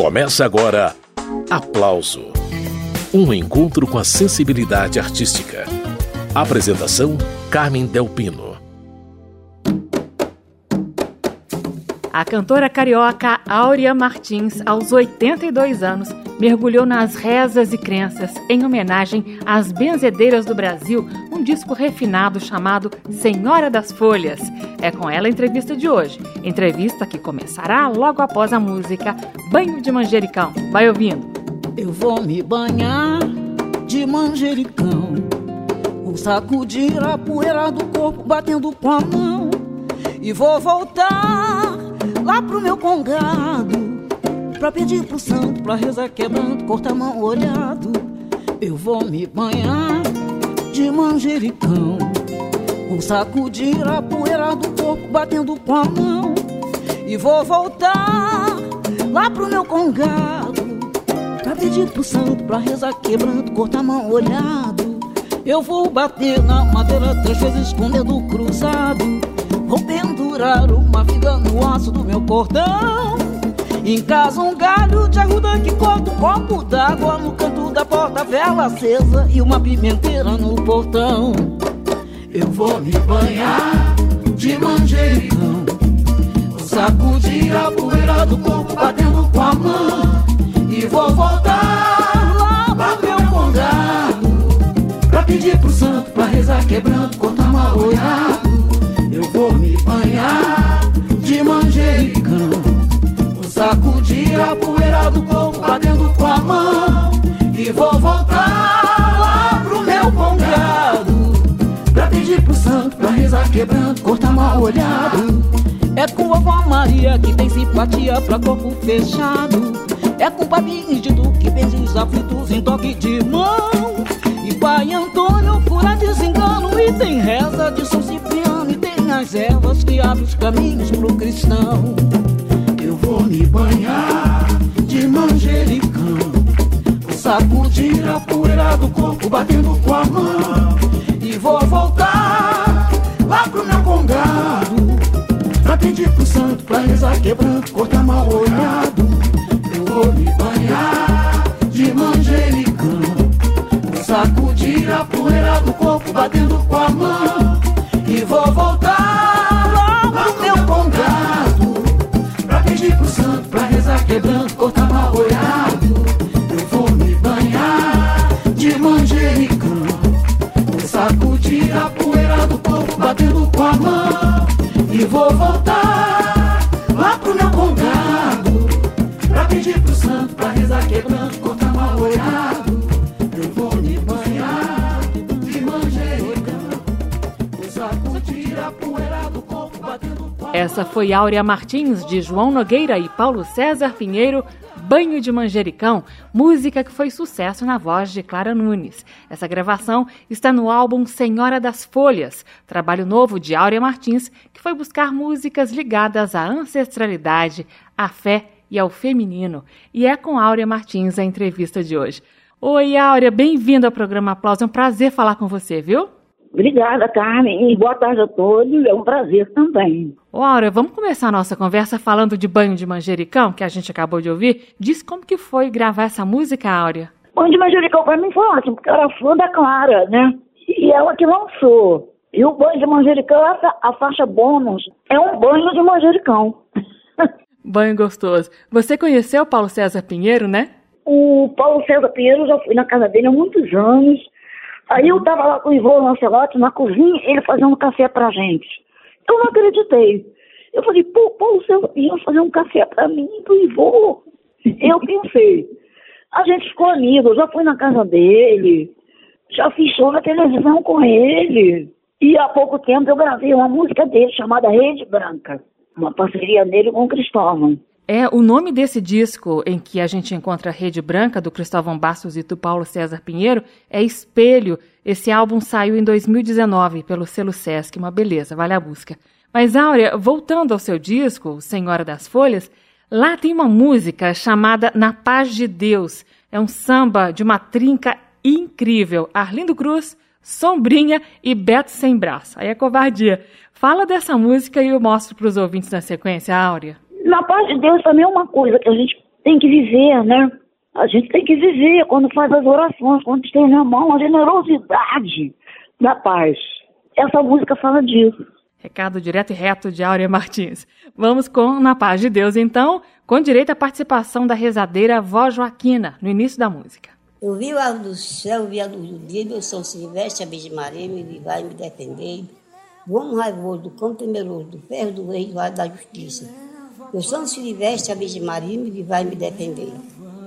Começa agora Aplauso Um encontro com a sensibilidade artística. Apresentação: Carmen Delpino. A cantora carioca Áurea Martins, aos 82 anos, mergulhou nas rezas e crenças em homenagem às benzedeiras do Brasil, um disco refinado chamado Senhora das Folhas. É com ela a entrevista de hoje. Entrevista que começará logo após a música Banho de Manjericão. Vai ouvindo. Eu vou me banhar de manjericão, vou sacudir a poeira do corpo batendo com a mão e vou voltar lá pro meu congado Pra pedir pro santo, pra rezar quebrando, cortar mão olhado. Eu vou me banhar de manjericão Vou sacudir a poeira do corpo batendo com a mão. E vou voltar lá pro meu congado Pra pedir pro santo, pra rezar quebrando, cortar mão olhado. Eu vou bater na madeira três vezes com o dedo cruzado Vou pendurar uma vida no aço do meu cordão em casa um galho de arruda que corta um copo d'água no canto da porta, vela acesa e uma pimenteira no portão. Eu vou me banhar de manjericão, vou sacudir a poeira do corpo batendo com a mão e vou voltar lá pro meu congado pra pedir pro santo pra rezar quebrando, cortar mal olhado. Eu vou me banhar de manjericão. Sacudir a poeira do corpo batendo com a mão. E vou voltar lá pro meu congado. Pra pedir pro santo, pra rezar quebrando, cortar mal olhado. É com a avó Maria que tem simpatia pra corpo fechado. É com o de tu que vence os aflitos em toque de mão. E pai Antônio cura desengano e tem reza de São as ervas que abrem os caminhos pro cristão vou me banhar de manjericão. Vou sacudir a poeira do corpo batendo com a mão. E vou voltar lá pro meu congado. Pra pedir pro santo, pra rezar quebrando, cortar mal olhado. Eu vou me banhar de manjericão. Vou sacudir a poeira do corpo batendo com mão. E vou voltar lá pro meu congado. Pra pedir pro santo pra rezar quebrando, cortar mal olhado. Eu vou me banhar de manjericão. Vou sacudir a poeira do corpo batendo essa foi Áurea Martins, de João Nogueira e Paulo César Pinheiro, Banho de Manjericão, música que foi sucesso na voz de Clara Nunes. Essa gravação está no álbum Senhora das Folhas, trabalho novo de Áurea Martins, que foi buscar músicas ligadas à ancestralidade, à fé e ao feminino. E é com Áurea Martins a entrevista de hoje. Oi, Áurea, bem-vinda ao programa Aplauso. É um prazer falar com você, viu? Obrigada, Carmen, e boa tarde a todos. É um prazer também. Ô, Aura, vamos começar a nossa conversa falando de Banho de Manjericão, que a gente acabou de ouvir. Diz como que foi gravar essa música, Áurea? Banho de Manjericão para mim foi ótimo, porque eu era fã da Clara, né? E ela que lançou. E o Banho de Manjericão, a faixa bônus, é um banho de manjericão. banho gostoso. Você conheceu o Paulo César Pinheiro, né? O Paulo César Pinheiro, eu já fui na casa dele há muitos anos. Aí eu tava lá com o Ivo Lancelotti na cozinha, ele fazendo café pra gente. Eu não acreditei. Eu falei, pô, pô, você ia fazer um café pra mim, pro Ivo. Eu pensei. A gente ficou amigo, eu já fui na casa dele, já fiz show na televisão com ele. E há pouco tempo eu gravei uma música dele chamada Rede Branca, uma parceria dele com o Cristóvão. É, o nome desse disco em que a gente encontra a Rede Branca, do Cristóvão Bastos e do Paulo César Pinheiro, é Espelho. Esse álbum saiu em 2019 pelo selo Sesc, uma beleza, vale a busca. Mas, Áurea, voltando ao seu disco, Senhora das Folhas, lá tem uma música chamada Na Paz de Deus. É um samba de uma trinca incrível. Arlindo Cruz, Sombrinha e Beto Sem Braço. Aí é covardia. Fala dessa música e eu mostro para os ouvintes na sequência, Áurea. Na paz de Deus também é uma coisa que a gente tem que viver, né? A gente tem que viver quando faz as orações, quando tem na mão a generosidade da paz. Essa música fala disso. Recado direto e reto de Áurea Martins. Vamos com Na Paz de Deus, então, com direito à participação da rezadeira Vó Joaquina, no início da música. Eu vi a luz do céu, vi a luz do dia, meu São Silvestre, a Virgem Maria, me e me defender. Homem raivoso, do cão temeroso, do ferro do rei, do ar da justiça. Meu São Silvestre, a Virgem Maria, e me defender.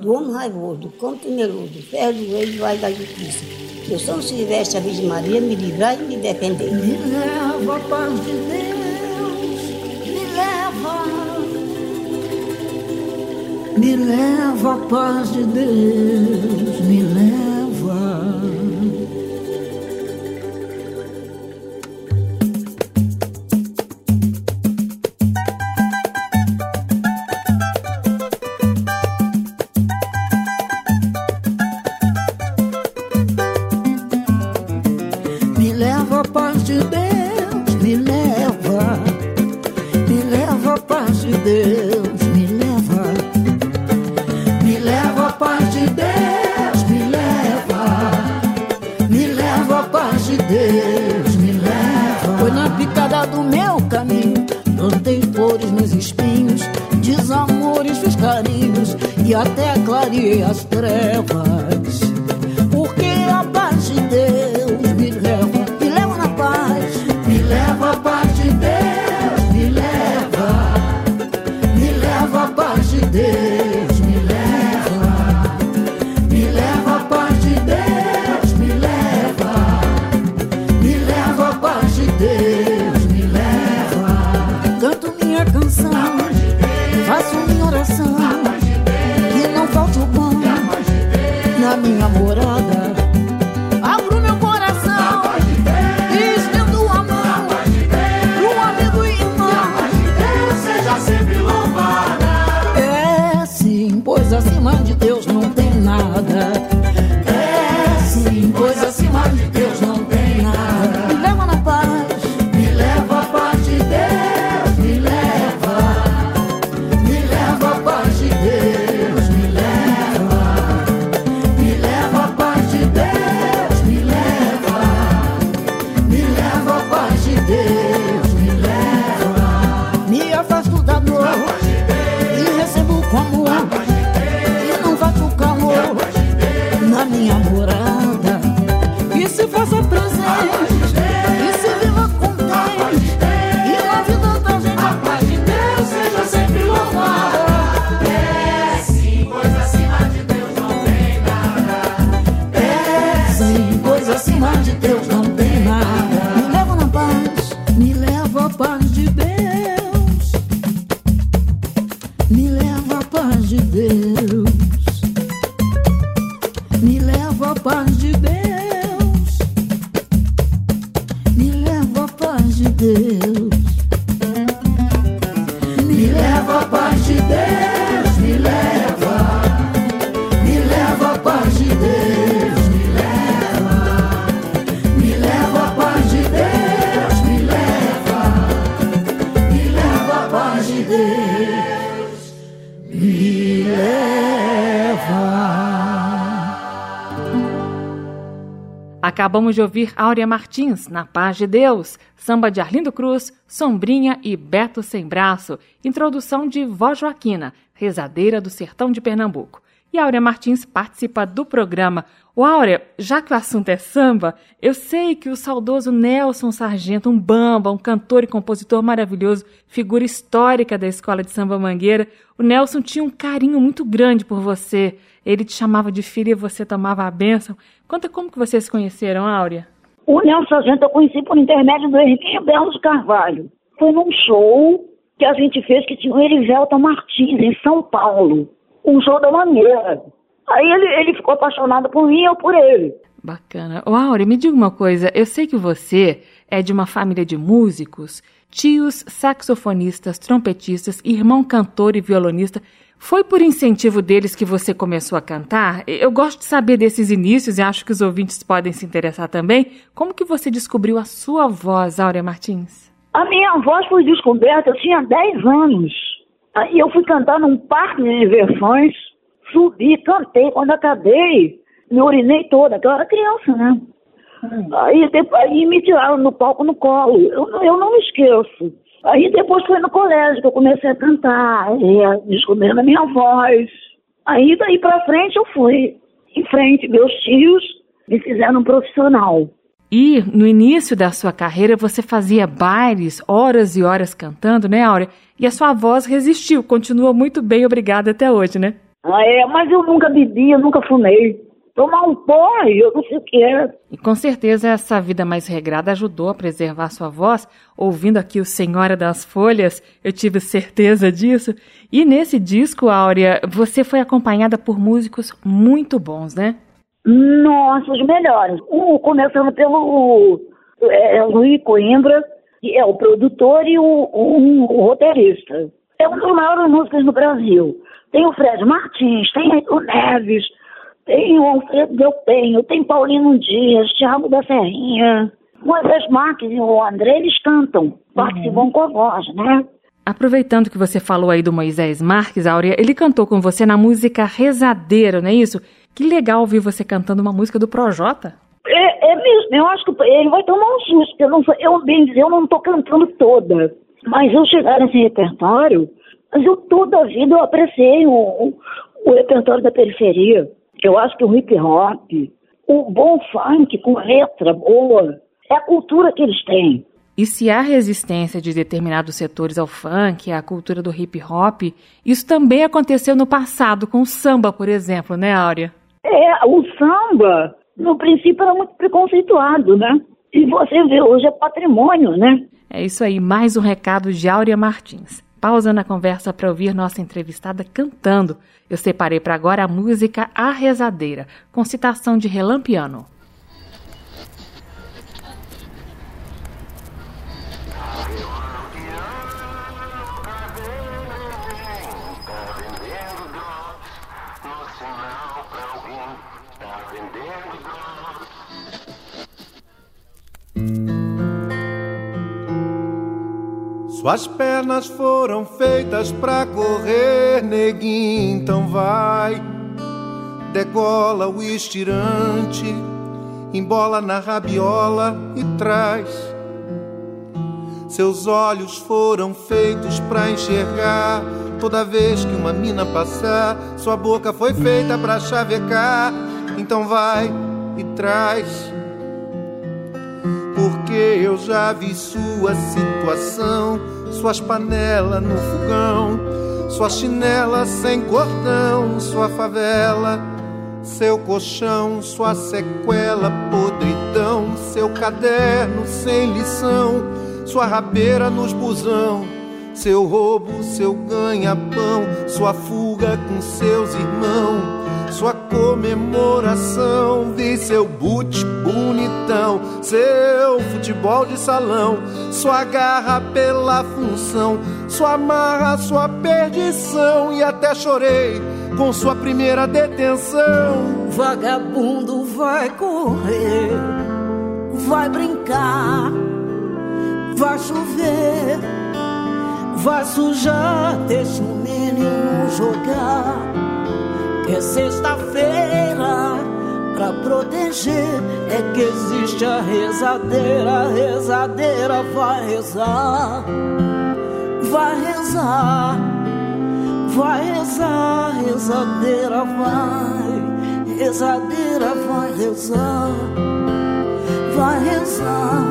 Do homem raivoso, do cão temeroso, do ferro do rei, do ar da justiça. Meu São Silvestre, a Virgem Maria, me livrar e me defender. Me leva, paz de Deus, me leva. Me leva, paz de Deus, me leva. De Deus não tem nada. Acabamos de ouvir Áurea Martins, Na Paz de Deus, samba de Arlindo Cruz, Sombrinha e Beto Sem Braço, introdução de Vó Joaquina, rezadeira do sertão de Pernambuco. E Áurea Martins participa do programa. O Áurea, já que o assunto é samba, eu sei que o saudoso Nelson Sargento, um bamba, um cantor e compositor maravilhoso, figura histórica da escola de samba Mangueira, o Nelson tinha um carinho muito grande por você. Ele te chamava de filha e você tomava a bênção. Conta como que vocês conheceram, Áurea. O Nelson Sargento eu conheci por intermédio do Henrique Belo de Carvalho. Foi num show que a gente fez que tinha o Erivelton Martins, em São Paulo. Um show da Mangueira. Aí ele, ele ficou apaixonado por mim e eu por ele. Bacana. Ô, Áurea, me diga uma coisa. Eu sei que você é de uma família de músicos, tios saxofonistas, trompetistas, irmão cantor e violonista. Foi por incentivo deles que você começou a cantar? Eu gosto de saber desses inícios e acho que os ouvintes podem se interessar também. Como que você descobriu a sua voz, Áurea Martins? A minha voz foi descoberta, eu tinha 10 anos. Aí eu fui cantar num parque de diversões, subi, cantei. Quando acabei, me urinei toda, que eu era criança, né? Aí, depois, aí me tiraram no palco no colo. Eu, eu não me esqueço. Aí depois foi no colégio que eu comecei a cantar, descobrindo a minha voz. Aí daí pra frente eu fui em frente. Meus tios me fizeram um profissional. E no início da sua carreira você fazia bailes, horas e horas cantando, né, Áurea? E a sua voz resistiu, continua muito bem, obrigada até hoje, né? Ah, é, mas eu nunca bebi, eu nunca fumei. Tomar um porre, eu não sei o que é. E com certeza essa vida mais regrada ajudou a preservar sua voz. Ouvindo aqui o Senhora das Folhas, eu tive certeza disso. E nesse disco, Áurea, você foi acompanhada por músicos muito bons, né? Nossa, os melhores. Um, começando pelo é, Luiz Coimbra, que é o produtor e o, o roteirista. É um dos maiores músicos do Brasil. Tem o Fred Martins, tem o Neves, tem o Alfredo Del Penho, tem Paulino Dias, Thiago da Serrinha. Moisés Marques e o André, eles cantam, participam com a voz, né? Aproveitando que você falou aí do Moisés Marques, Áurea, ele cantou com você na música Rezadeiro, não é isso? Que legal ouvir você cantando uma música do Projota. É, é mesmo, eu acho que ele vai tomar um susto, eu, não, eu bem dizer, eu não estou cantando toda. Mas eu chegar nesse repertório, mas eu toda a vida eu apreciei o, o, o repertório da periferia. Eu acho que o hip hop, o bom funk com letra boa, é a cultura que eles têm. E se há resistência de determinados setores ao funk, à cultura do hip hop, isso também aconteceu no passado, com o samba, por exemplo, né, Áurea? É, o samba, no princípio, era muito preconceituado, né? E você vê, hoje é patrimônio, né? É isso aí, mais um recado de Áurea Martins. Pausa na conversa para ouvir nossa entrevistada cantando. Eu separei para agora a música A Rezadeira, com citação de Relampiano. Suas pernas foram feitas pra correr, neguinho, então vai. Degola o estirante, embola na rabiola e traz. Seus olhos foram feitos pra enxergar. Toda vez que uma mina passar, sua boca foi feita pra chavecar. Então vai e traz porque eu já vi sua situação, suas panelas no fogão, sua chinela sem cordão, sua favela, seu colchão, sua sequela, podridão, seu caderno sem lição, sua rabeira nos busão, seu roubo, seu ganha-pão, sua fuga com seus irmãos sua comemoração, vi seu boot bonitão, seu futebol de salão, sua garra pela função, sua marra, sua perdição e até chorei com sua primeira detenção. Vagabundo vai correr, vai brincar, vai chover, vai sujar, deixa o menino jogar. É sexta-feira pra proteger. É que existe a rezadeira, a rezadeira vai rezar, vai rezar, vai rezar, rezadeira vai, rezadeira vai rezar, vai rezar,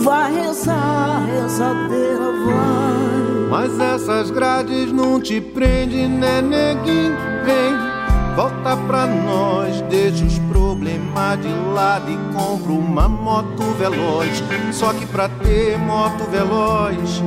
vai rezar, rezadeira vai. Mas essas grades não te prendem, né, neguinho? Vem, volta pra nós, deixa os problemas de lado e compra uma moto veloz. Só que pra ter moto veloz,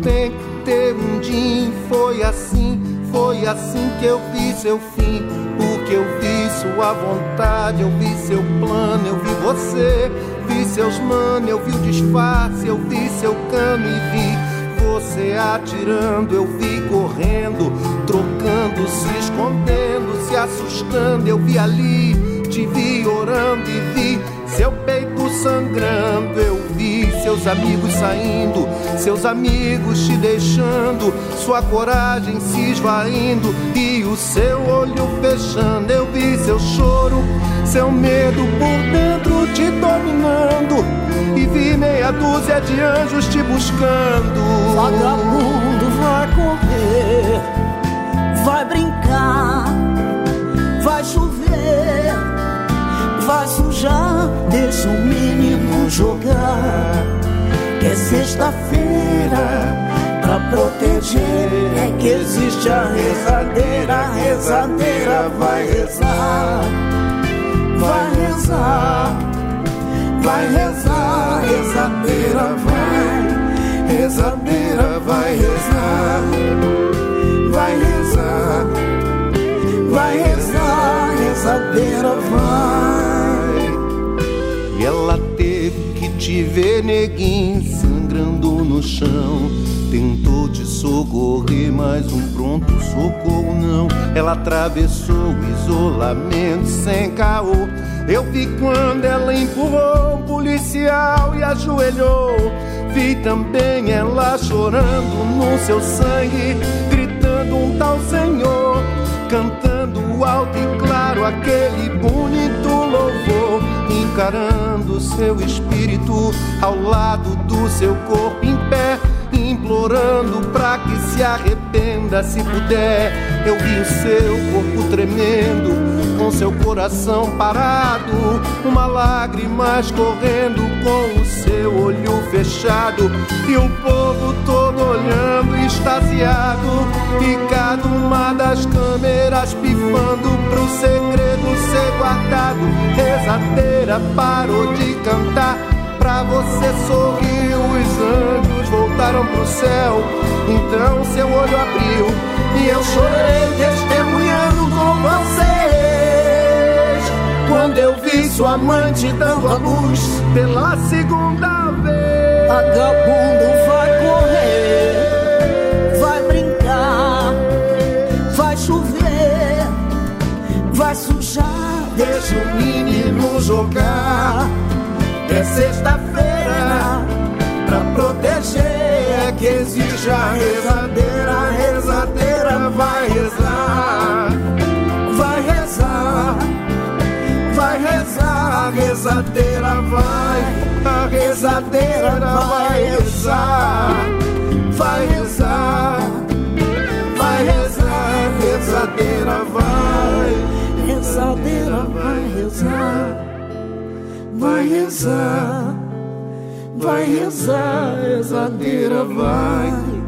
tem que ter um din. Foi assim, foi assim que eu vi seu fim. Porque eu vi sua vontade, eu vi seu plano, eu vi você. Vi seus manos, eu vi o disfarce, eu vi seu cano e vi você atirando, eu vi correndo, trocando, se escondendo, se assustando. Eu vi ali, te vi orando e vi seu peito sangrando. Eu vi seu seus amigos saindo, seus amigos te deixando, sua coragem se esvaindo e o seu olho fechando. Eu vi seu choro, seu medo por dentro te dominando e vi meia dúzia de anjos te buscando. Vagabundo vai correr, vai brincar, vai chover, vai sujar, deixa o menino jogar. Que é sexta-feira pra proteger, é que existe a rezadeira, a rezadeira vai rezar, vai rezar, vai rezar, rezadeira vai, rezadeira vai rezar, vai rezar, vai rezar, rezadeira vai. E ela teve que te ver, neguinho, sangrando no chão. Tentou te socorrer, mas um pronto socorro não. Ela atravessou o isolamento sem caô. Eu vi quando ela empurrou um policial e ajoelhou. Vi também ela chorando no seu sangue, gritando um tal senhor, cantando alto e claro aquele bonito louvor, encarando seu espírito ao lado do seu corpo em pé, implorando pra que se arrependa se puder. Eu vi o seu corpo tremendo, com seu coração parado, uma lágrima escorrendo com o seu olho fechado, e o povo todo olhando extasiado, e cada uma das câmeras pifando pro segredo ser guardado. Rezadeira parou de cantar. Pra você sorrir, os anjos voltaram pro céu. Então seu olho abriu e eu chorei testemunhando com vocês. Quando eu vi sua amante dando a luz pela segunda vez. Vagabundo vai correr, vai brincar, vai chover, vai sujar, Deixa o menino jogar. É sexta-feira pra proteger. É que exige a rezadeira. A rezadeira vai rezar. Rezadeira vai. A rezadeira vai rezar. Vai rezar. Vai rezar. Rezadeira vai. rezadeira vai rezar, Vai rezar. Vai rezar. Rezadeira vai.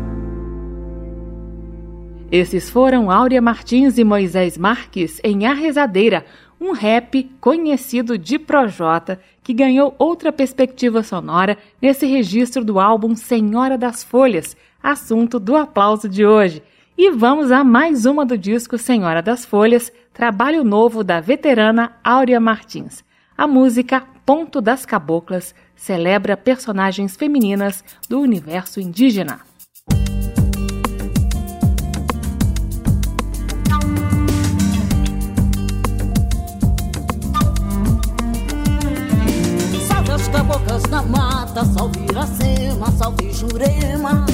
Esses foram Áurea Martins e Moisés Marques em A Rezadeira, um rap conhecido de Projota que ganhou outra perspectiva sonora nesse registro do álbum Senhora das Folhas, assunto do aplauso de hoje. E vamos a mais uma do disco Senhora das Folhas, trabalho novo da veterana Áurea Martins. A música Ponto das Caboclas celebra personagens femininas do universo indígena. Mata, salve Iracema, salve Jurema.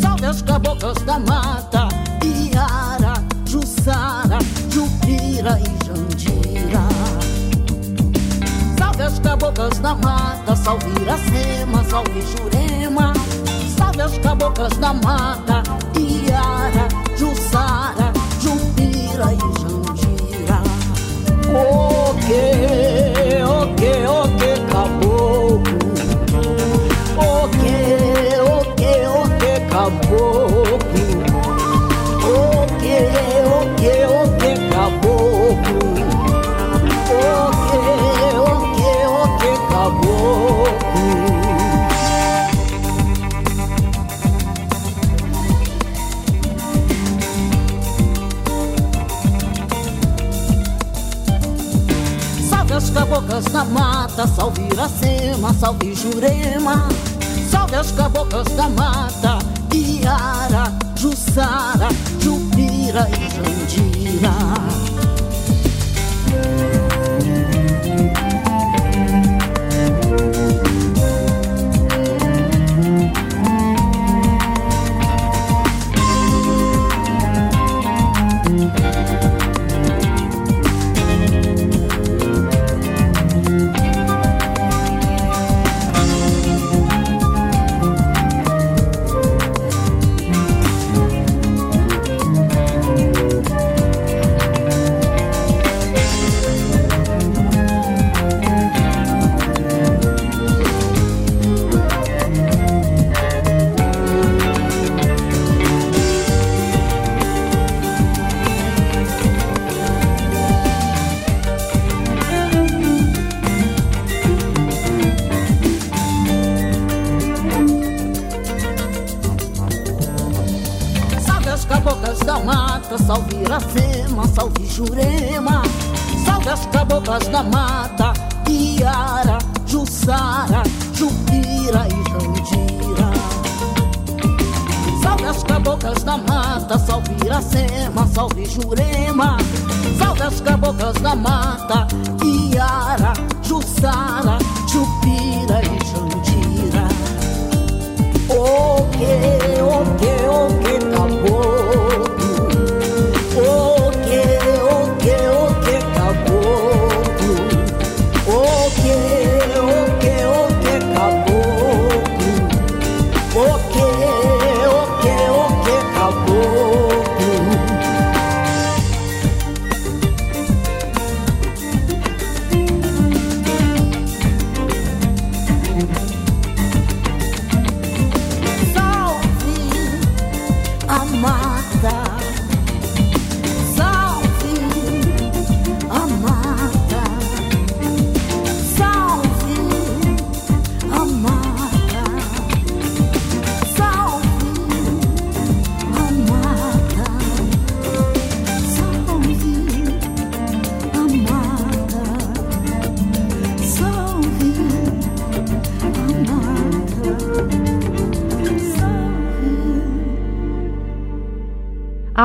Salve as caboclas da mata, Iara, Jussara, Jupira e Jandira. Salve as caboclas da mata, salve Iracema, salve Jurema. Salve as caboclas da mata, Iara, Jussara, Jupira e Jandira. O que, o que, o caboclas da mata, salve Iracema, salve Jurema. Salve as caboclas da mata, Iara, Jussara, Jupira e Jandira.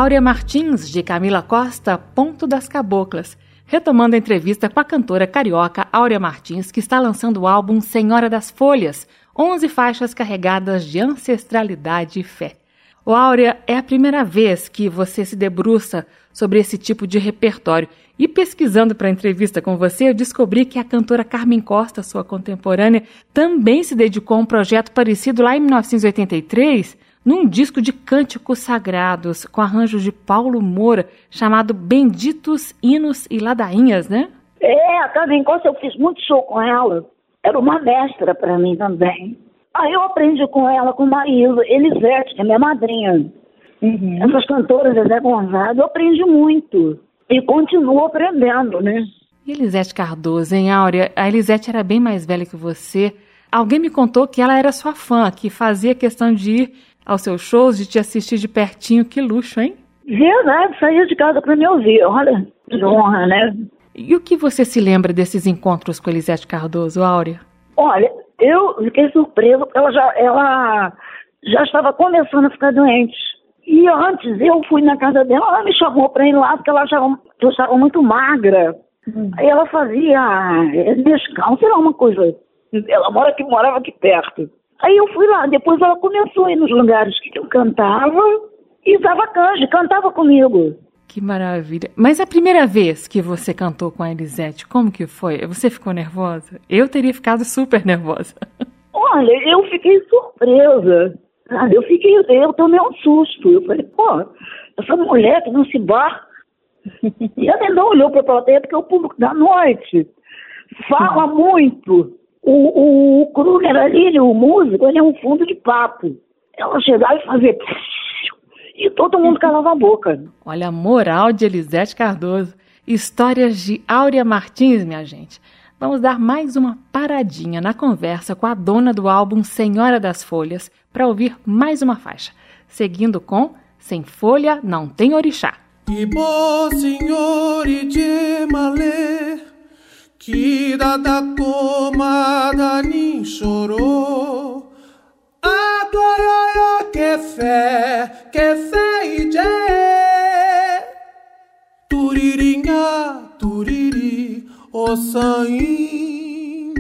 Áurea Martins, de Camila Costa, Ponto das Caboclas, retomando a entrevista com a cantora carioca Áurea Martins, que está lançando o álbum Senhora das Folhas, 11 faixas carregadas de ancestralidade e fé. O Áurea, é a primeira vez que você se debruça sobre esse tipo de repertório. E pesquisando para a entrevista com você, eu descobri que a cantora Carmen Costa, sua contemporânea, também se dedicou a um projeto parecido lá em 1983, num disco de cânticos sagrados, com arranjos de Paulo Moura, chamado Benditos Hinos e Ladainhas, né? É, a Carmen Costa eu fiz muito show com ela. Era uma mestra para mim também. Aí eu aprendi com ela, com Maísa, Elisete, que é minha madrinha. Essas cantoras, Zé Gonzaga, eu aprendi muito. E continuo aprendendo, né? E Elisete Cardoso, hein, Áurea? A Elisete era bem mais velha que você. Alguém me contou que ela era sua fã, que fazia questão de ir aos seus shows, de te assistir de pertinho. Que luxo, hein? Verdade, saía de casa para me ouvir. Olha, que honra, né? E o que você se lembra desses encontros com Elisete Cardoso, Áurea? Olha, eu fiquei surpresa ela já, ela já estava começando a ficar doente. E antes eu fui na casa dela, ela me chamou para ir lá porque ela achava que eu estava muito magra. Aí ela fazia é, descalço, sei lá, uma coisa. Ela mora aqui, morava aqui perto. Aí eu fui lá, depois ela começou a ir nos lugares que eu cantava e usava canja, cantava comigo. Que maravilha. Mas a primeira vez que você cantou com a Elisete, como que foi? Você ficou nervosa? Eu teria ficado super nervosa. Olha, eu fiquei surpresa. sabe? Eu fiquei, eu tomei um susto. Eu falei, pô, essa mulher que não se bar. E ela não olhou para a plateia porque é o público da noite fala muito. O, o, o Kruger ali, o músico, ele é um fundo de papo. Ela chegava e fazia. E todo mundo calava a boca. Olha a moral de Elisete Cardoso. Histórias de Áurea Martins, minha gente. Vamos dar mais uma paradinha na conversa com a dona do álbum Senhora das Folhas para ouvir mais uma faixa, seguindo com Sem Folha Não Tem Orixá. Ibo signori gemale Kida da comada nin chorou. Adoraya que fé, que fé e je Turirinha, turiri, o sain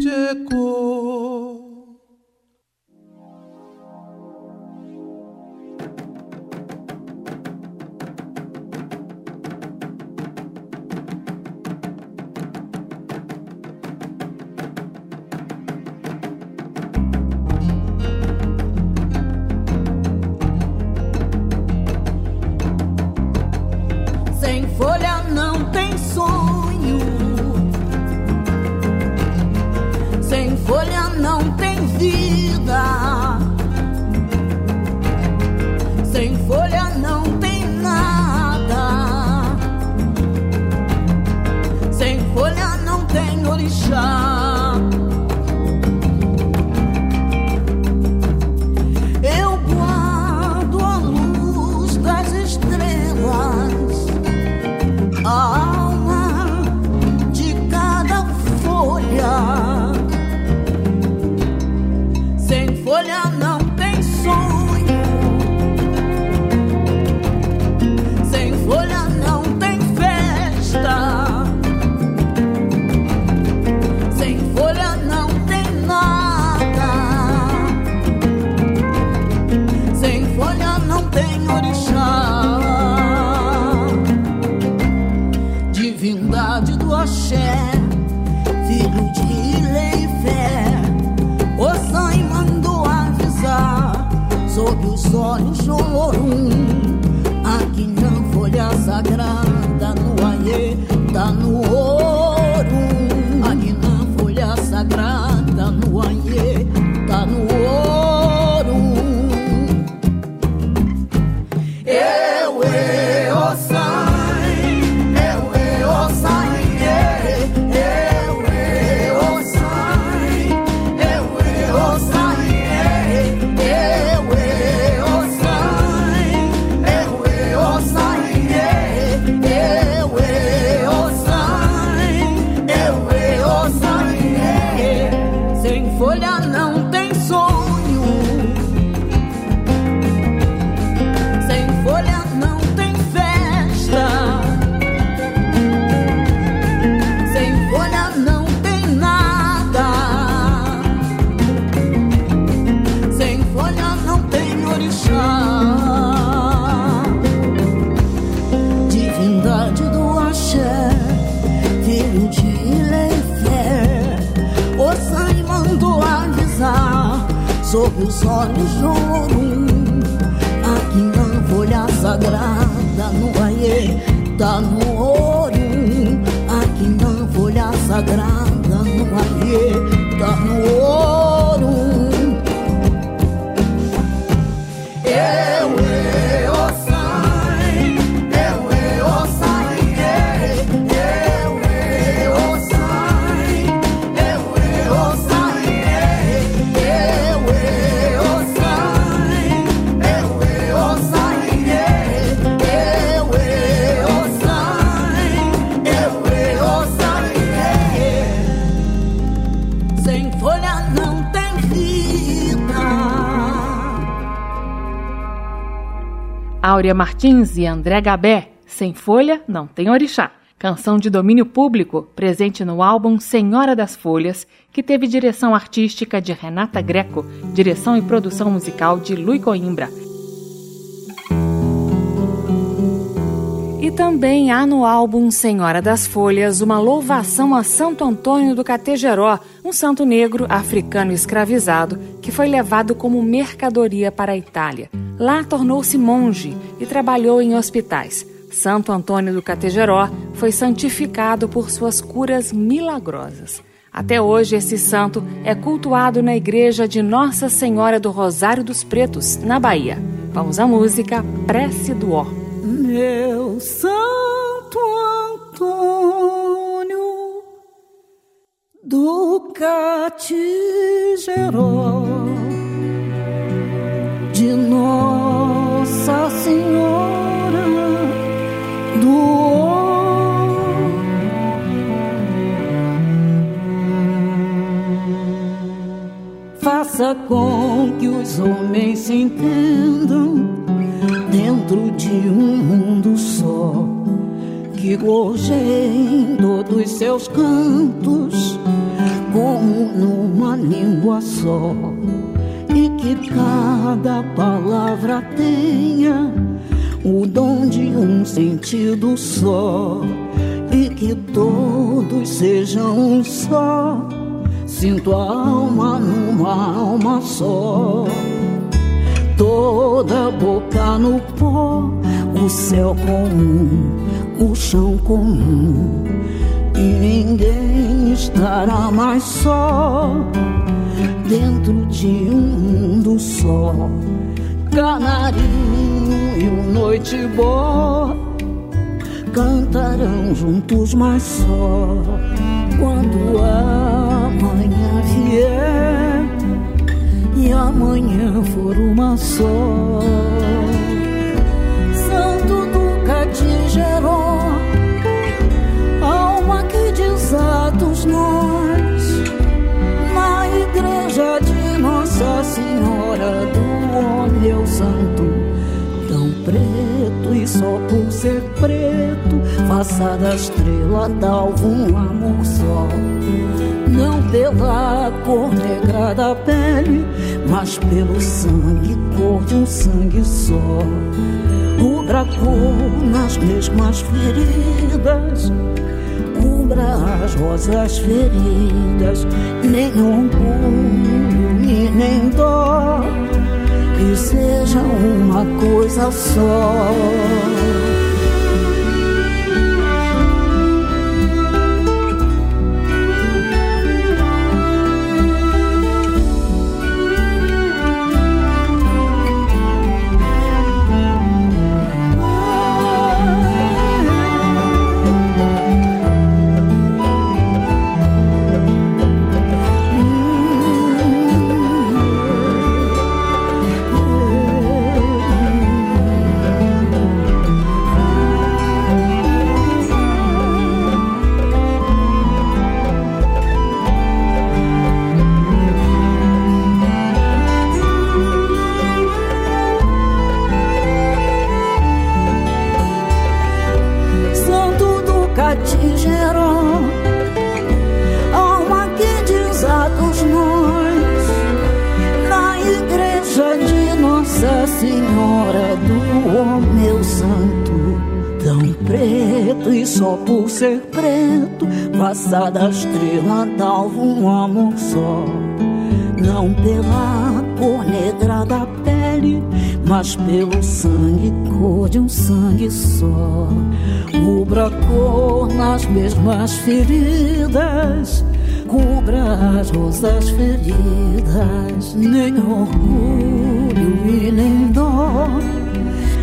Áurea Martins e André Gabé, Sem Folha, Não Tem Orixá. Canção de domínio público, presente no álbum Senhora das Folhas, que teve direção artística de Renata Greco, direção e produção musical de Lui Coimbra. E também há no álbum Senhora das Folhas uma louvação a Santo Antônio do Categeró, um santo negro africano escravizado que foi levado como mercadoria para a Itália. Lá tornou-se monge e trabalhou em hospitais. Santo Antônio do Categeró foi santificado por suas curas milagrosas. Até hoje, esse santo é cultuado na igreja de Nossa Senhora do Rosário dos Pretos, na Bahia. Vamos à música Prece do Ó. Meu Santo Antônio do Catigeró de Nossa Senhora do Faça com que os homens se entendam dentro de um mundo só que gorjeie em todos seus cantos como numa língua só e que cada palavra tenha o dom de um sentido só e que todos sejam um só. Sinto a alma numa alma só toda boca no pó, o céu comum, o chão comum, e ninguém estará mais só dentro de um mundo só. Canarinho e o noite boa cantarão juntos, mas só quando a manhã vier e amanhã for uma só. Santo do Catigeró, alma que desatos nós, na igreja de Nossa Senhora do Ó, meu santo, preto e só por ser preto, faça da estrela d'alva um amor só não pela cor negra da pele, mas pelo sangue, cor de um sangue só. Rubra cor nas mesmas feridas, cubra as rosas feridas, nem orgulho e nem dó, que seja uma coisa só. Cor nas mesmas feridas, cubra as rosas feridas, nem orgulho e nem dó,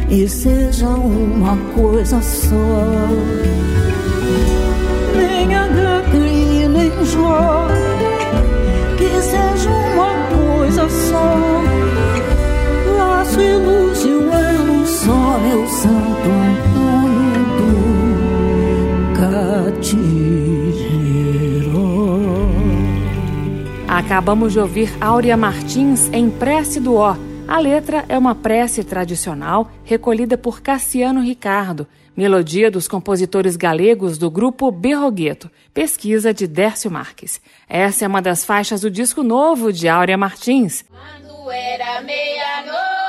e seja uma coisa só que seja uma coisa só. Laço e luz e um elo só, meu santo Acabamos de ouvir Áurea Martins em Prece do Ó. A letra é uma prece tradicional recolhida por Cassiano Ricardo melodia dos compositores galegos do grupo Berrogueto, pesquisa de Dércio Marques. Essa é uma das faixas do disco novo de Áurea Martins. Quando era meia-noite,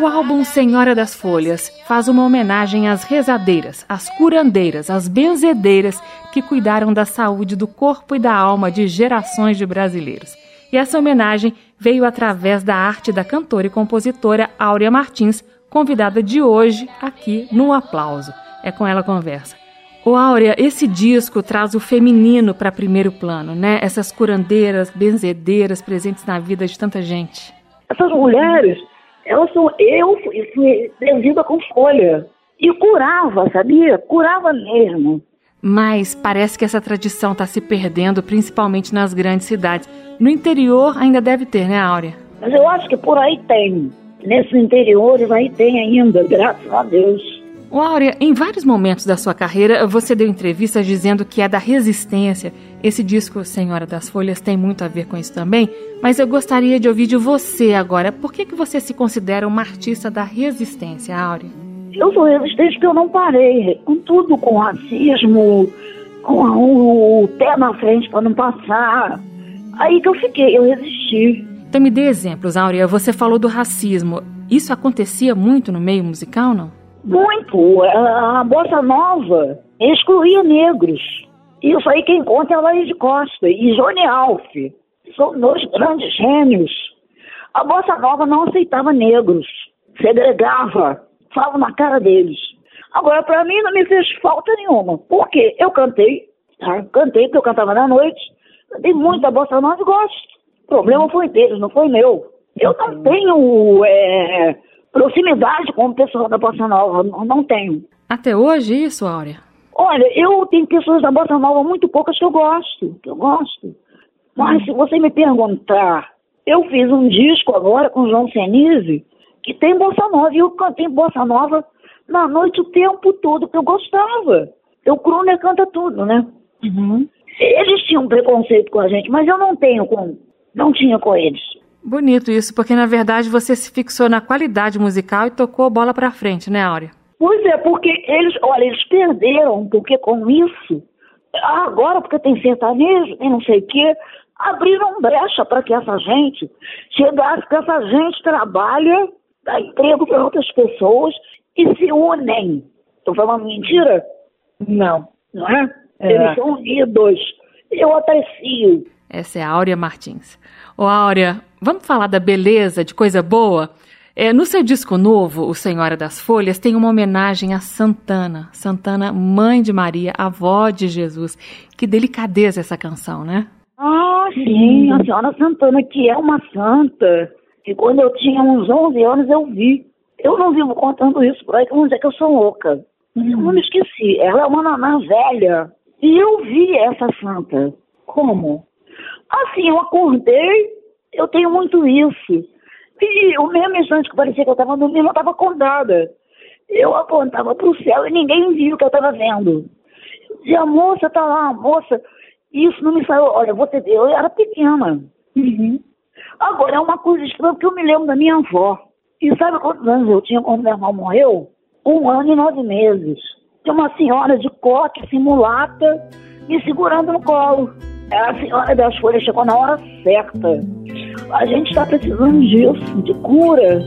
O álbum Senhora das Folhas faz uma homenagem às rezadeiras, às curandeiras, às benzedeiras que cuidaram da saúde do corpo e da alma de gerações de brasileiros. E essa homenagem veio através da arte da cantora e compositora Áurea Martins, convidada de hoje aqui no Aplauso. É com ela conversa. Ô Áurea, esse disco traz o feminino para primeiro plano, né? Essas curandeiras, benzedeiras presentes na vida de tanta gente. Essas mulheres elas são, eu fui benzida com folha. E curava, sabia? Curava mesmo. Mas parece que essa tradição está se perdendo, principalmente nas grandes cidades. No interior ainda deve ter, né, Áurea? Mas eu acho que por aí tem. Nesses interiores aí tem ainda, graças a Deus. O Áurea, em vários momentos da sua carreira, você deu entrevistas dizendo que é da resistência. Esse disco, Senhora das Folhas, tem muito a ver com isso também, mas eu gostaria de ouvir de você agora. Por que, que você se considera uma artista da resistência, Áurea? Eu sou resistente porque eu não parei. Com tudo, com racismo, com o pé na frente para não passar. Aí que eu fiquei, eu resisti. Então me dê exemplos, Áurea. Você falou do racismo. Isso acontecia muito no meio musical, não? Muito. A, a Bossa Nova excluía negros. Isso aí quem conta é a Laís de Costa e Johnny Alf. São dois grandes gênios. A Bossa Nova não aceitava negros. Segregava. Falava na cara deles. Agora, para mim, não me fez falta nenhuma. Por quê? Eu cantei. Tá? Cantei porque eu cantava na noite. Cantei muita Bossa Nova e gosto. O problema foi deles, não foi meu. Eu não tenho... É proximidade com o pessoal da Bossa Nova, não tenho. Até hoje isso, Áurea? Olha, eu tenho pessoas da Bossa Nova muito poucas que eu gosto, que eu gosto. Mas se você me perguntar, eu fiz um disco agora com o João Senise, que tem Bossa Nova, e eu cantei Bossa Nova na noite o tempo todo, que eu gostava. O Kruner canta tudo, né? Uhum. Eles tinham preconceito com a gente, mas eu não tenho com, não tinha com eles. Bonito isso, porque na verdade você se fixou na qualidade musical e tocou a bola para frente, né, Áurea? Pois é, porque eles, olha, eles perderam, porque com isso Agora, porque tem sertanejo, tem não sei o quê, abriram brecha para que essa gente chegasse, que essa gente trabalha, dá emprego para outras pessoas e se unem. Estou falando mentira? Não. Não é? É. Eles são unidos. Eu aprecio. Essa é a Áurea Martins. Ô, Áurea, vamos falar da beleza, de coisa boa? É, no seu disco novo, O Senhora das Folhas, tem uma homenagem a Santana. Santana, mãe de Maria, avó de Jesus. Que delicadeza essa canção, né? Ah, sim, a senhora Santana, que é uma santa, que quando eu tinha uns 11 anos eu vi. Eu não vivo contando isso por aí, que vão dizer que eu sou louca. Eu não me esqueci, ela é uma naná velha. E eu vi essa santa. Como? Assim, eu acordei, eu tenho muito isso. E o mesmo instante que parecia que eu estava dormindo, eu estava acordada. Eu apontava para o céu e ninguém viu o que eu estava vendo. Dizia, a moça tá lá, a moça. Isso não me saiu. Olha, você vê, eu era pequena. Agora, é uma coisa estranha, porque eu me lembro da minha avó. E sabe quantos anos eu tinha quando meu irmão morreu? Um ano e nove meses. Tinha uma senhora de coque, simulata, me segurando no colo. A senhora das folhas chegou na hora certa. A gente está precisando disso, de cura.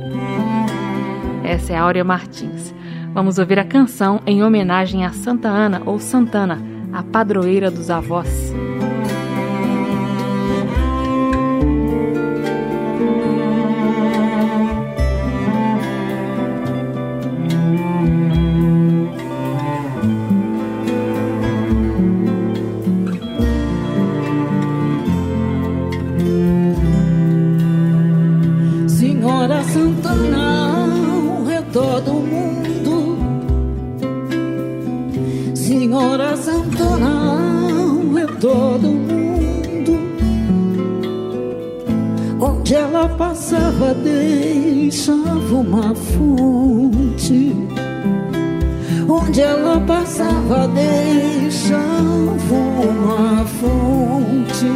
Essa é a Áurea Martins. Vamos ouvir a canção em homenagem a Santa Ana ou Santana, a padroeira dos avós. Todo mundo. Onde ela passava, deixava uma fonte. Onde ela passava, deixava uma fonte.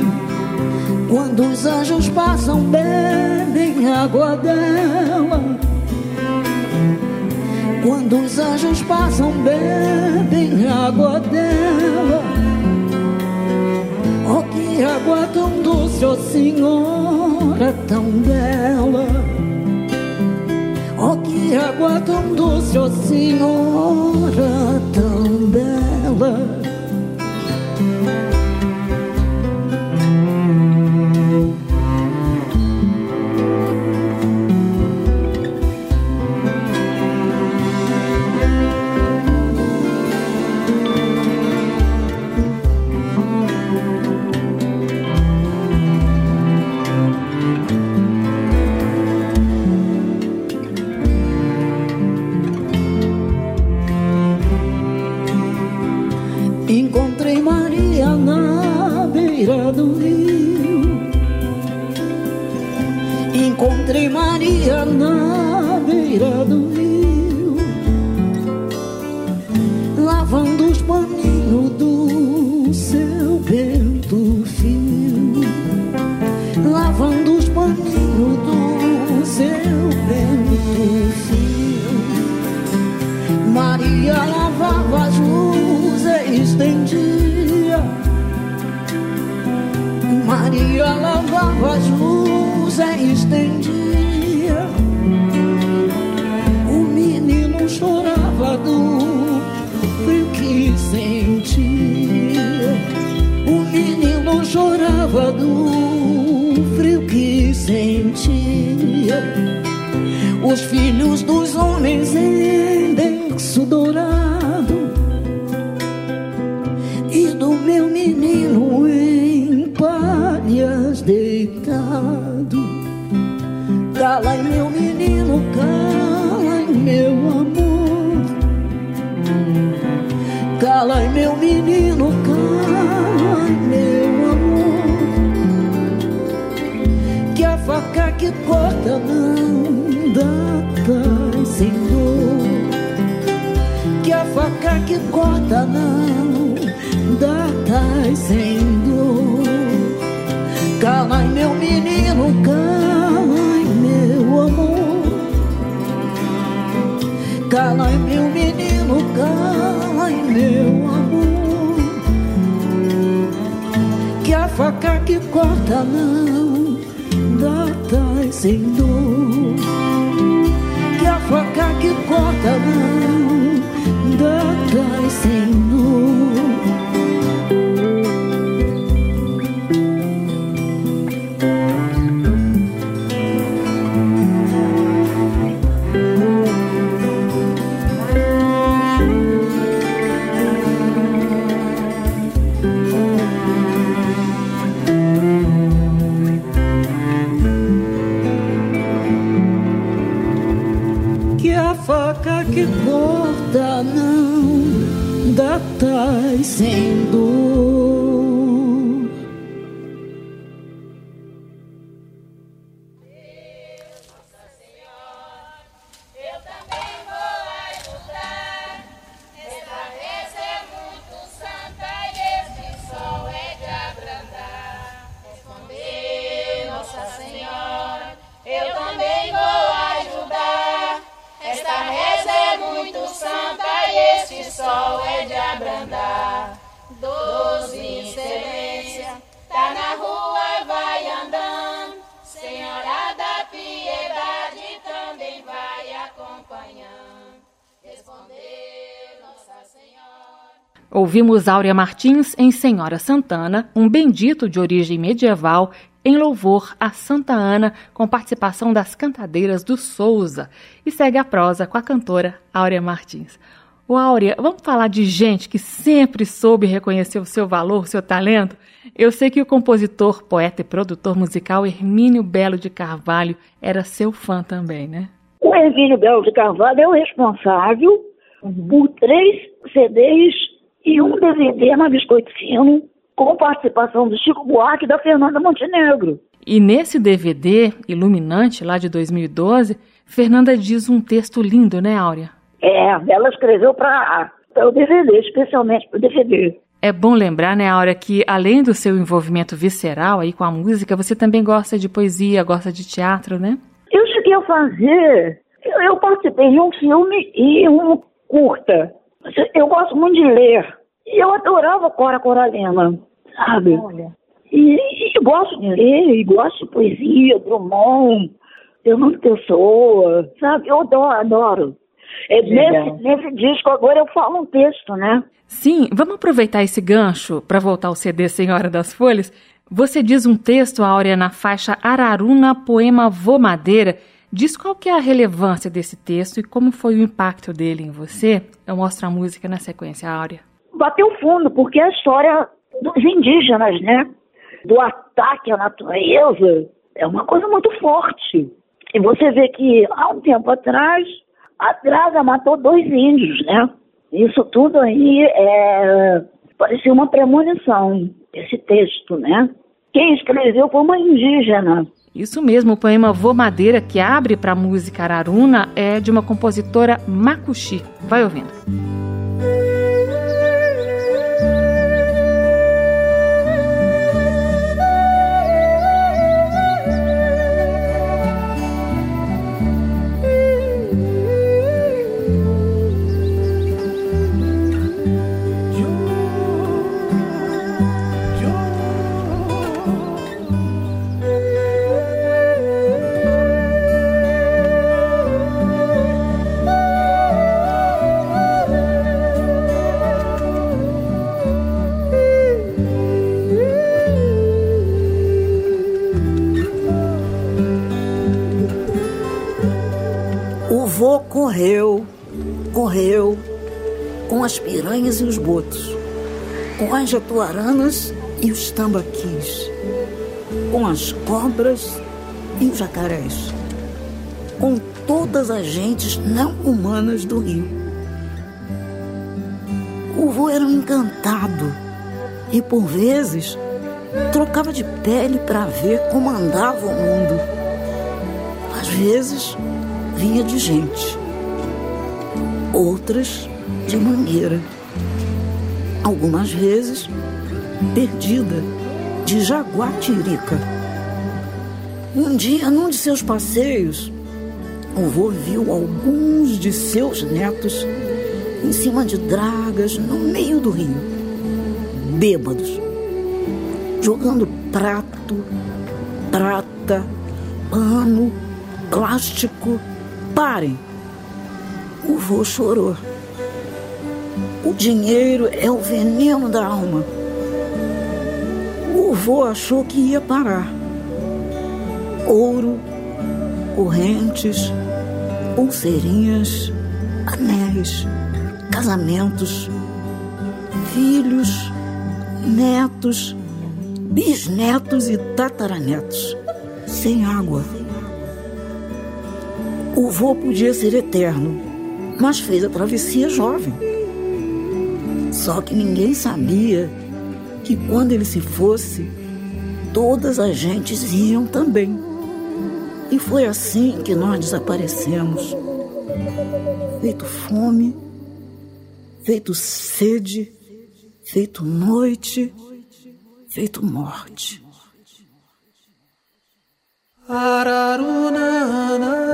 Quando os anjos passam, bebem água dela. Quando os anjos passam, bebem água dela. Oh, que água tão doce, oh Senhora, tão bela. Oh, que água tão doce, oh Senhora, tão bela. As luzes, estendia. O menino chorava do frio que sentia. O menino chorava do frio que sentia. Os filhos dos homens em lenço faca que corta não dá paz, Senhor. Cala meu menino, cala meu amor. Cala meu menino, cala meu amor. que corta não dá dor. Que a faca que corta não dá tais corta não tais sem dor. Ouvimos Áurea Martins em Senhora Santana, um bendito de origem medieval, em louvor a Santa Ana, com participação das cantadeiras do Souza. E segue a prosa com a cantora Áurea Martins. Ô Áurea, vamos falar de gente que sempre soube reconhecer o seu valor, o seu talento? Eu sei que o compositor, poeta e produtor musical Hermínio Belo de Carvalho era seu fã também, né? O Hermínio Belo de Carvalho é o responsável por três CDs e um DVD na Biscoito Fino, com participação do Chico Buarque e da Fernanda Montenegro. E nesse DVD, Iluminante, lá de 2012, Fernanda diz um texto lindo, né, Áurea? É, ela escreveu para o DVD, especialmente para o DVD. É bom lembrar, né, Áurea, que além do seu envolvimento visceral aí com a música, você também gosta de poesia, gosta de teatro, né? Eu cheguei a fazer, eu, eu participei de um filme e um curta. Eu gosto muito de ler. E eu adorava Cora Coralina, sabe? E, e gosto de ler, e gosto de poesia, Drummond, Fernando Pessoa, sabe? Eu adoro, adoro. É, nesse, nesse disco agora eu falo um texto, né? Sim, vamos aproveitar esse gancho para voltar ao CD Senhora das Folhas. Você diz um texto, Áurea, na faixa Araruna, poema Vô Madeira. Diz qual que é a relevância desse texto e como foi o impacto dele em você. Eu mostro a música na sequência, Áurea. Bateu fundo, porque a história dos indígenas, né? Do ataque à natureza é uma coisa muito forte. E você vê que há um tempo atrás a draga matou dois índios, né? Isso tudo aí é, parecia uma premonição, esse texto, né? Quem escreveu foi uma indígena. Isso mesmo, o poema Vô Madeira, que abre para a música Araruna, é de uma compositora Makushi. Vai ouvindo. Correu, correu, com as piranhas e os botos, com as jatuaranas e os tambaquis, com as cobras e os jacarés, com todas as gentes não humanas do rio. O vô era um encantado e, por vezes, trocava de pele para ver como andava o mundo. Às vezes, vinha de gente, outras de mangueira. Algumas vezes, perdida, de jaguatirica. Um dia, num de seus passeios, o vô viu alguns de seus netos em cima de dragas no meio do rio, bêbados, jogando prato, prata, pano, plástico. Parem! O vô chorou. O dinheiro é o veneno da alma. O vô achou que ia parar. Ouro, correntes, pulseirinhas, anéis, casamentos, filhos, netos, bisnetos e tataranetos, sem água. O vô podia ser eterno, mas fez a travessia jovem. Só que ninguém sabia que quando ele se fosse, todas as gentes iam também. E foi assim que nós desaparecemos. Feito fome, feito sede, feito noite, feito morte. Iwajure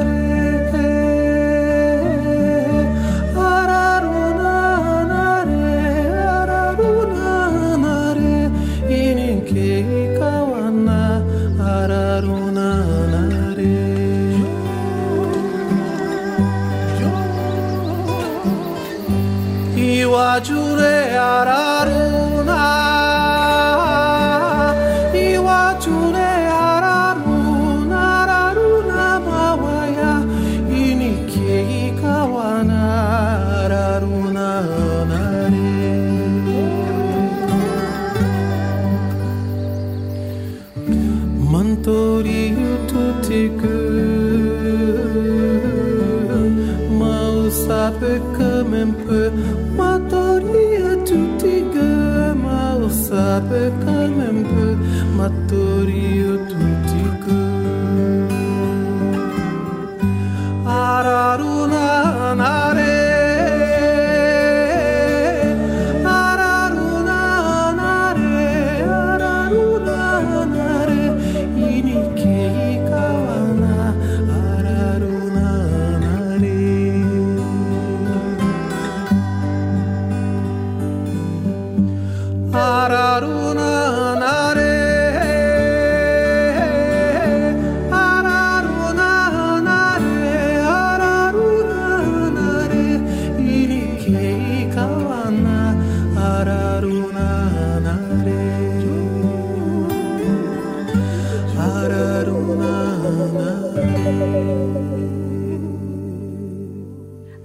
I'll be peu, ma.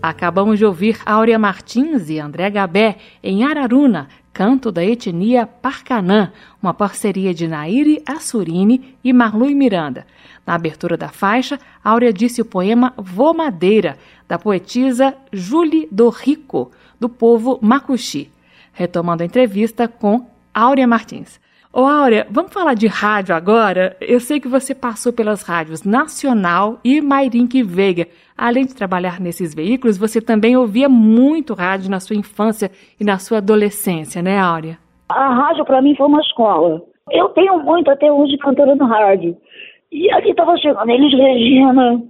Acabamos de ouvir Áurea Martins e André Gabé em Araruna, canto da etnia Parcanã, uma parceria de Nairi Assurini e Marlui Miranda. Na abertura da faixa, Áurea disse o poema Vô Madeira, da poetisa Julie do Rico, do povo Macuxi. Retomando a entrevista com Áurea Martins. Ô Áurea, vamos falar de rádio agora? Eu sei que você passou pelas rádios Nacional e Mairink Veiga. Além de trabalhar nesses veículos, você também ouvia muito rádio na sua infância e na sua adolescência, né, Áurea? A rádio para mim foi uma escola. Eu tenho muito até hoje cantora no rádio. E ali estava chegando Elis Regina,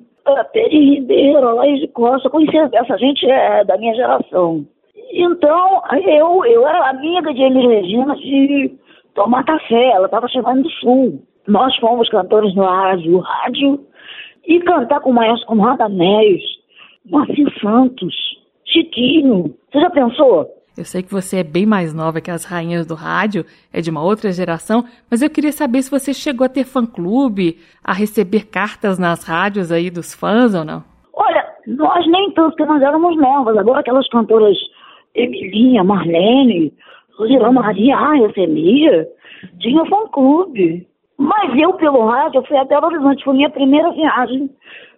Peri Ribeiro, Laís de Costa, conhecia essa gente é da minha geração. Então, eu, eu era amiga de Elis Regina de tomar café, ela estava chegando do sul. Nós fomos cantores no rádio, rádio, e cantar com o maestro como Radamés, Moacir Santos, Chiquinho. Você já pensou? Eu sei que você é bem mais nova que as rainhas do rádio, é de uma outra geração, mas eu queria saber se você chegou a ter fã-clube, a receber cartas nas rádios aí dos fãs ou não? Olha, nós nem tanto, porque nós éramos novas. Agora aquelas cantoras Emilinha, Marlene, Rosirã Maria, ah, recebia, tinha fã-clube. Mas eu, pelo rádio, eu fui até Belo Horizonte, foi minha primeira viagem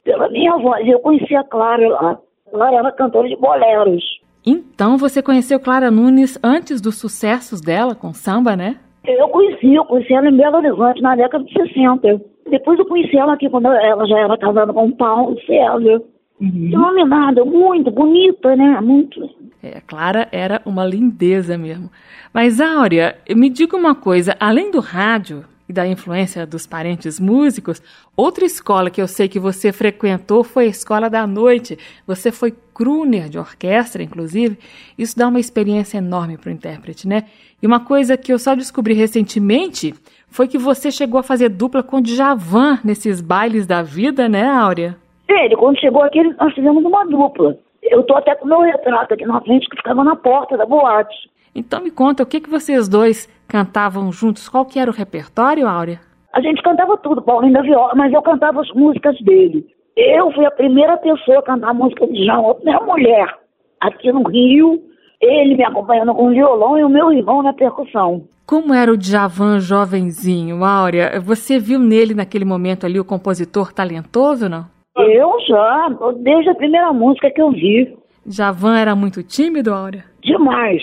pela minha voz. Eu conheci a Clara lá. Clara era cantora de boleros. Então você conheceu Clara Nunes antes dos sucessos dela com samba, né? Eu conheci, eu conheci ela em Belo Horizonte na década de 60. Depois eu conheci ela aqui quando ela já era casada com o Paulo César. Iluminada, muito bonita, né? Muito. É, Clara era uma lindeza mesmo. Mas, Áurea, me diga uma coisa: além do rádio, e da influência dos parentes músicos, outra escola que eu sei que você frequentou foi a escola da noite. Você foi crooner de orquestra, inclusive. Isso dá uma experiência enorme para o intérprete, né? E uma coisa que eu só descobri recentemente foi que você chegou a fazer dupla com Djavan nesses bailes da vida, né, Áurea? Ele, quando chegou aqui, nós fizemos uma dupla. Eu tô até com o meu retrato aqui na frente, que ficava na porta da boate. Então me conta, o que, que vocês dois cantavam juntos? Qual que era o repertório, Áurea? A gente cantava tudo, Paulinho da Viola, mas eu cantava as músicas dele. Eu fui a primeira pessoa a cantar a música de João, a primeira mulher aqui no Rio. Ele me acompanhando com o violão e o meu irmão na percussão. Como era o Djavan jovenzinho, Áurea? Você viu nele naquele momento ali o compositor talentoso, não? Eu já, desde a primeira música que eu vi. Djavan era muito tímido, Áurea? Demais.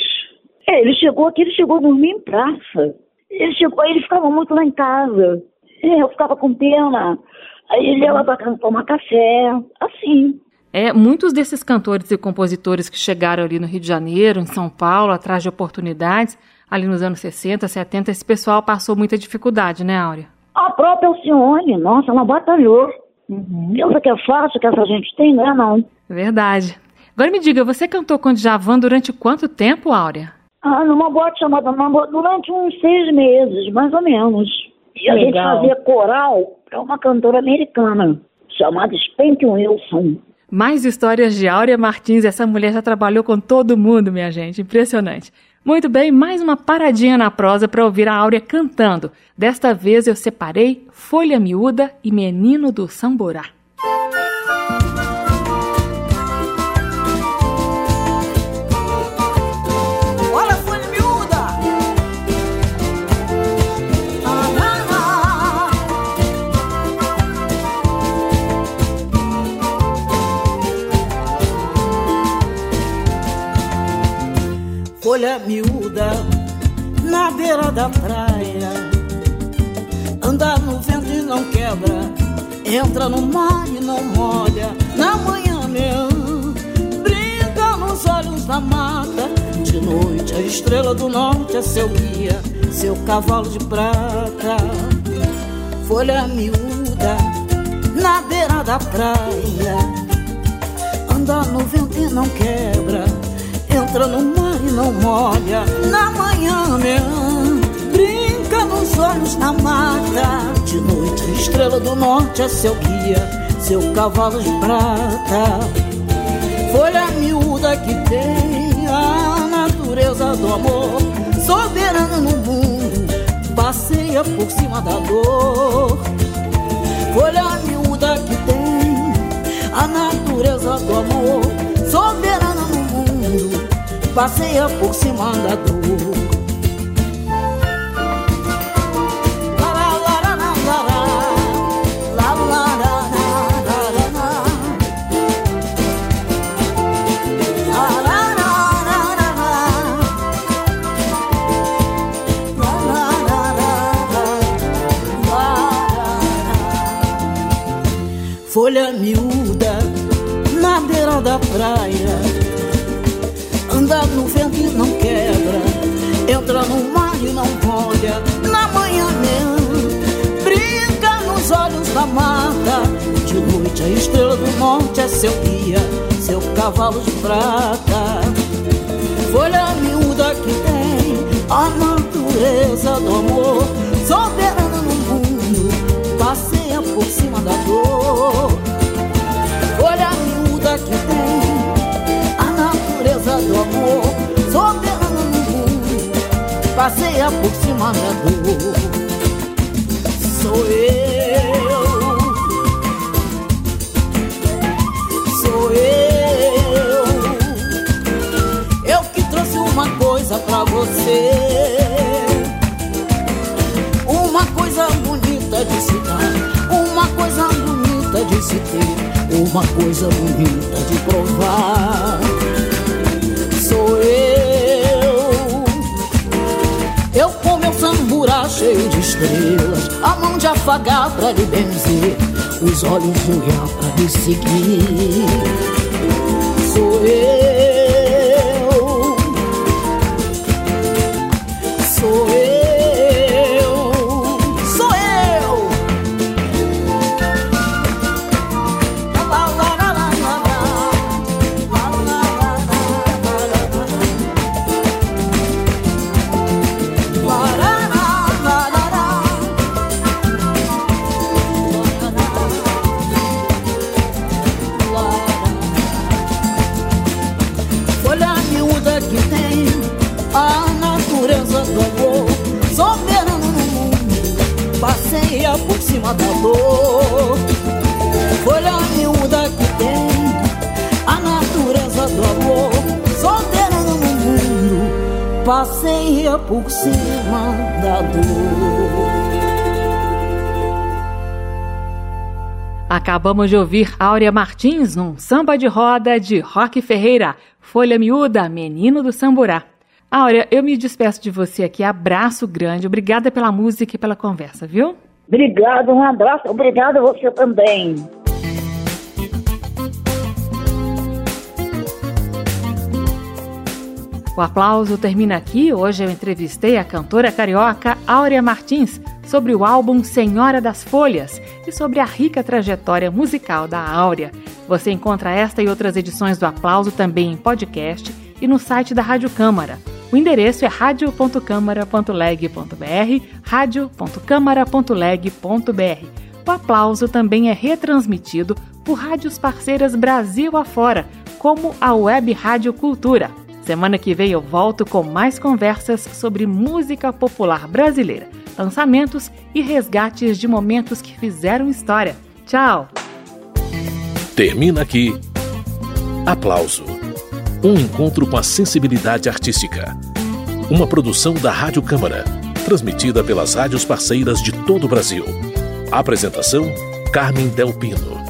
É, ele chegou aqui, ele chegou a dormir em praça. Ele chegou, ele ficava muito lá em casa. É, eu ficava com pena. Aí ele ia lá pra casa tomar café, assim. É, muitos desses cantores e compositores que chegaram ali no Rio de Janeiro, em São Paulo, atrás de oportunidades, ali nos anos 60, 70, esse pessoal passou muita dificuldade, né, Áurea? A própria Alcione, nossa, ela batalhou. Uhum. Pensa que é fácil que essa gente tem, não é não. Verdade. Agora me diga, você cantou com Djavan durante quanto tempo, Áurea? Ah, numa boate chamada Mambo, durante uns seis meses, mais ou menos. E a Legal. gente fazia coral para uma cantora americana, chamada Spank Wilson. Mais histórias de Áurea Martins. Essa mulher já trabalhou com todo mundo, minha gente. Impressionante. Muito bem, mais uma paradinha na prosa para ouvir a Áurea cantando. Desta vez eu separei Folha Miúda e Menino do Samborá. Folha miúda na beira da praia, anda no vento e não quebra, entra no mar e não molha. Na manhã mesmo, brinca nos olhos da mata. De noite a estrela do norte é seu guia, seu cavalo de prata. Folha miúda na beira da praia, anda no vento e não quebra, entra no mar e não molha. Na manhã mesmo, brinca nos olhos da mata. De noite estrela do norte é seu guia, seu cavalo de prata. Folha miúda que tem a natureza do amor, soberana no mundo, passeia por cima da dor. Folha miúda que tem a natureza do amor, soberana passeia por cima da dor. Folha miúda na beira da praia anda no vento e não quebra, entra no mar e não molha. Na manhã mesmo, brinca nos olhos da mata. De noite a estrela do norte é seu guia, seu cavalo de prata. Folha miúda que tem a natureza do amor, soberana no mundo, passeia por cima da dor. Passeia por cima da dor. Sou eu, sou eu. Eu que trouxe uma coisa pra você. Uma coisa bonita de se dar, uma coisa bonita de se ter, uma coisa bonita de provar. Samburá cheio de estrelas, a mão de afagar pra lhe benzer, os olhos de olhar pra lhe seguir. Por cima da dor. Acabamos de ouvir Áurea Martins num samba de roda de Roque Ferreira, Folha Miúda, Menino do Samburá. Áurea, eu me despeço de você aqui. Abraço grande. Obrigada pela música e pela conversa, viu? Obrigada, um abraço. Obrigada a você também. O aplauso termina aqui. Hoje eu entrevistei a cantora carioca Áurea Martins sobre o álbum Senhora das Folhas e sobre a rica trajetória musical da Áurea. Você encontra esta e outras edições do Aplauso também em podcast e no site da Rádio Câmara. O endereço é radio.câmara.leg.br, radio.câmara.leg.br. O aplauso também é retransmitido por rádios parceiras Brasil afora, como a Web Rádio Cultura. Semana que vem eu volto com mais conversas sobre música popular brasileira, lançamentos e resgates de momentos que fizeram história. Tchau! Termina aqui. Aplauso. Um encontro com a sensibilidade artística. Uma produção da Rádio Câmara, transmitida pelas rádios parceiras de todo o Brasil. Apresentação: Carmen Del Pino.